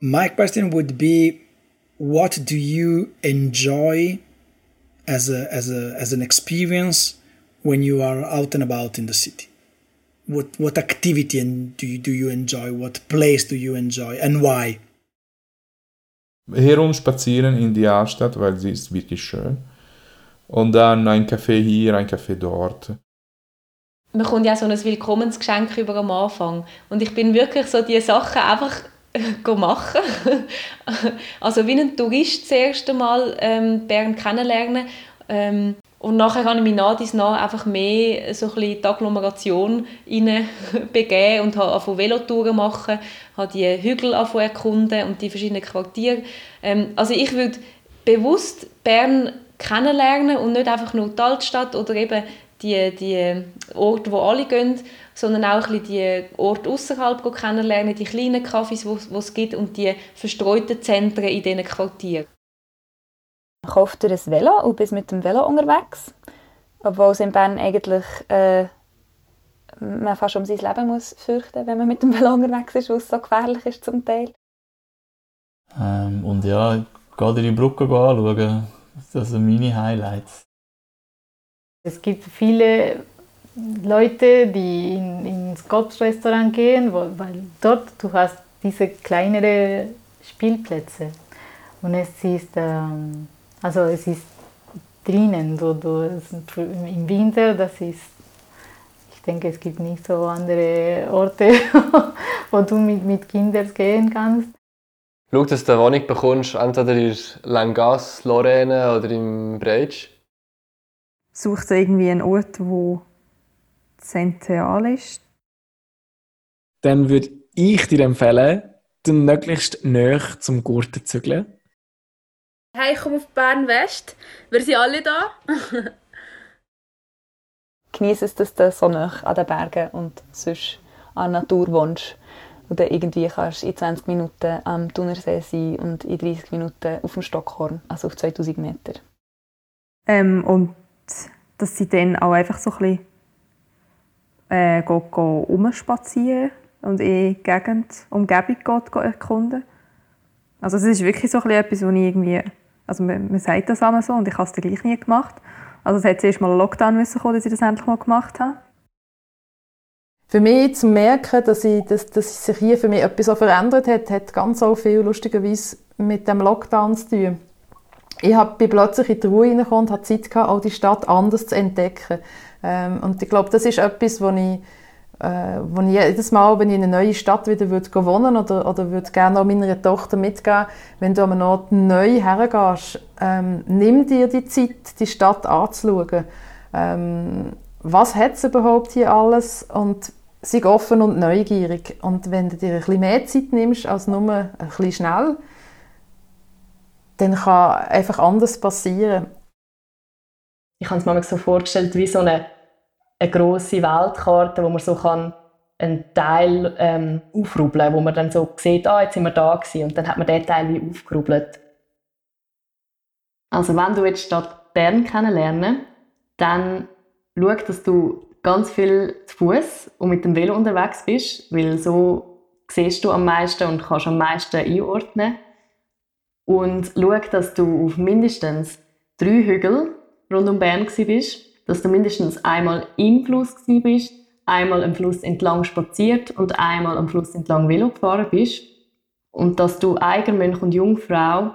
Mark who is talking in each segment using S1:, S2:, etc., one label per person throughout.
S1: My question would be what do you enjoy as a as a as an experience when you are out and about in the city? What what activity do you do you enjoy? What place do you enjoy and why?
S2: Herumspazieren in die Altstadt, weil sie ist wirklich schön. Und dann ein Café hier, ein Café dort.
S3: Man kommt ja so ein Willkommensgeschenk über am Anfang. Und ich bin wirklich so diese Sachen einfach machen. also wie ein Tourist das erste Mal ähm, Bern kennenlernen. Ähm, und nachher habe ich mich nach dies nach einfach mehr so ein bisschen die Agglomeration begeben und habe von Velotouren machen, habe die Hügel erkunden und die verschiedenen Quartiere. Ähm, also ich würde bewusst Bern kennenlernen und nicht einfach nur die Altstadt oder eben die, die Orte, wo alle gehen, sondern auch ein die Orte außerhalb kennenlernen, die kleinen Cafés, die es gibt und die verstreuten Zentren in diesen Quartieren.
S4: Man kauft ein Velo und bist mit dem Velo unterwegs, obwohl es in Bern eigentlich äh, man fast um sein Leben muss fürchten, wenn man mit dem Velo unterwegs ist, weil es so gefährlich ist zum Teil.
S5: Ähm, und ja, gerade die Brücke anschauen, das sind meine Highlights.
S6: Es gibt viele Leute, die in, ins Kopfrestaurant gehen, wo, weil dort du hast diese kleineren Spielplätze und es ist ähm, also es ist drinnen, du, du, im Winter, das ist, ich denke, es gibt nicht so andere Orte, wo du mit, mit Kindern gehen kannst.
S7: Schau, dass du eine Wohnung bekommst, entweder in Langas, Lorraine oder im Breitsch.
S8: Such dir irgendwie einen Ort, wo zentral ist.
S9: Dann würde ich dir empfehlen, den möglichst näher zum Gurten zu zügeln.
S10: Hey, ich komme auf Bern West. Wir sind alle da.
S4: Genieße es, dass du so nah an den Bergen und sonst an der Natur wohnst. Oder irgendwie kannst du in 20 Minuten am Thunersee sein und in 30 Minuten auf dem Stockhorn, also auf 2000 Meter.
S8: Ähm, und dass sie dann auch einfach so ein bisschen äh, geht, geht umspazieren und in die Gegend, Umgebung geht, geht erkunden. Also es ist wirklich so ein bisschen etwas, was ich irgendwie also man, man sagt das einmal so und ich habe es dann gleich nie gemacht. Also es hat zuerst mal ein Lockdown müssen kommen, dass ich das endlich mal gemacht habe.
S11: Für mich zu merken, dass, ich, dass, dass sich hier für mich etwas verändert hat, hat ganz so viel lustigerweise mit dem Lockdown zu tun. Ich habe plötzlich in die Ruhe hineingekommen und hatte Zeit gehabt, auch die Stadt anders zu entdecken. Ähm, und ich glaube, das ist etwas, was ich äh, wo ich jedes Mal, wenn ich in eine neue Stadt wieder würde wohnen oder, oder würde gerne auch meiner Tochter mitgeben, wenn du an einem Ort neu hergehst, ähm, nimm dir die Zeit, die Stadt anzuschauen. Ähm, was hat es überhaupt hier alles und sei offen und neugierig. Und wenn du dir ein bisschen mehr Zeit nimmst als nur ein bisschen schnell, dann kann einfach anders passieren.
S12: Ich habe es mir so vorgestellt wie so eine eine grosse Weltkarte, wo man so kann einen Teil ähm, aufrubbeln, wo man dann so sieht, ah, jetzt sind wir da gewesen. und dann hat man den Teil wie aufgerubbelt. Also wenn du jetzt Stadt Bern kennenlernen, dann schau, dass du ganz viel zu Fuß und mit dem Velo unterwegs bist, weil so siehst du am meisten und kannst am meisten einordnen. Und schau, dass du auf mindestens drei Hügel rund um Bern bist dass du mindestens einmal im Fluss bist, einmal am Fluss entlang spaziert und einmal am Fluss entlang Velo gefahren bist und dass du Eigenmönch und Jungfrau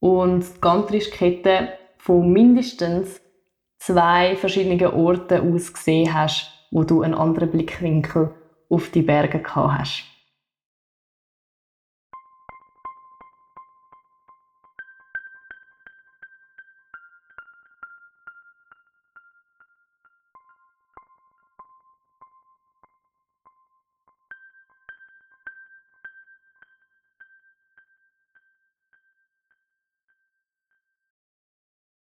S12: und die Gantrischkette von mindestens zwei verschiedenen Orten aus gesehen hast, wo du einen anderen Blickwinkel auf die Berge gehabt hast.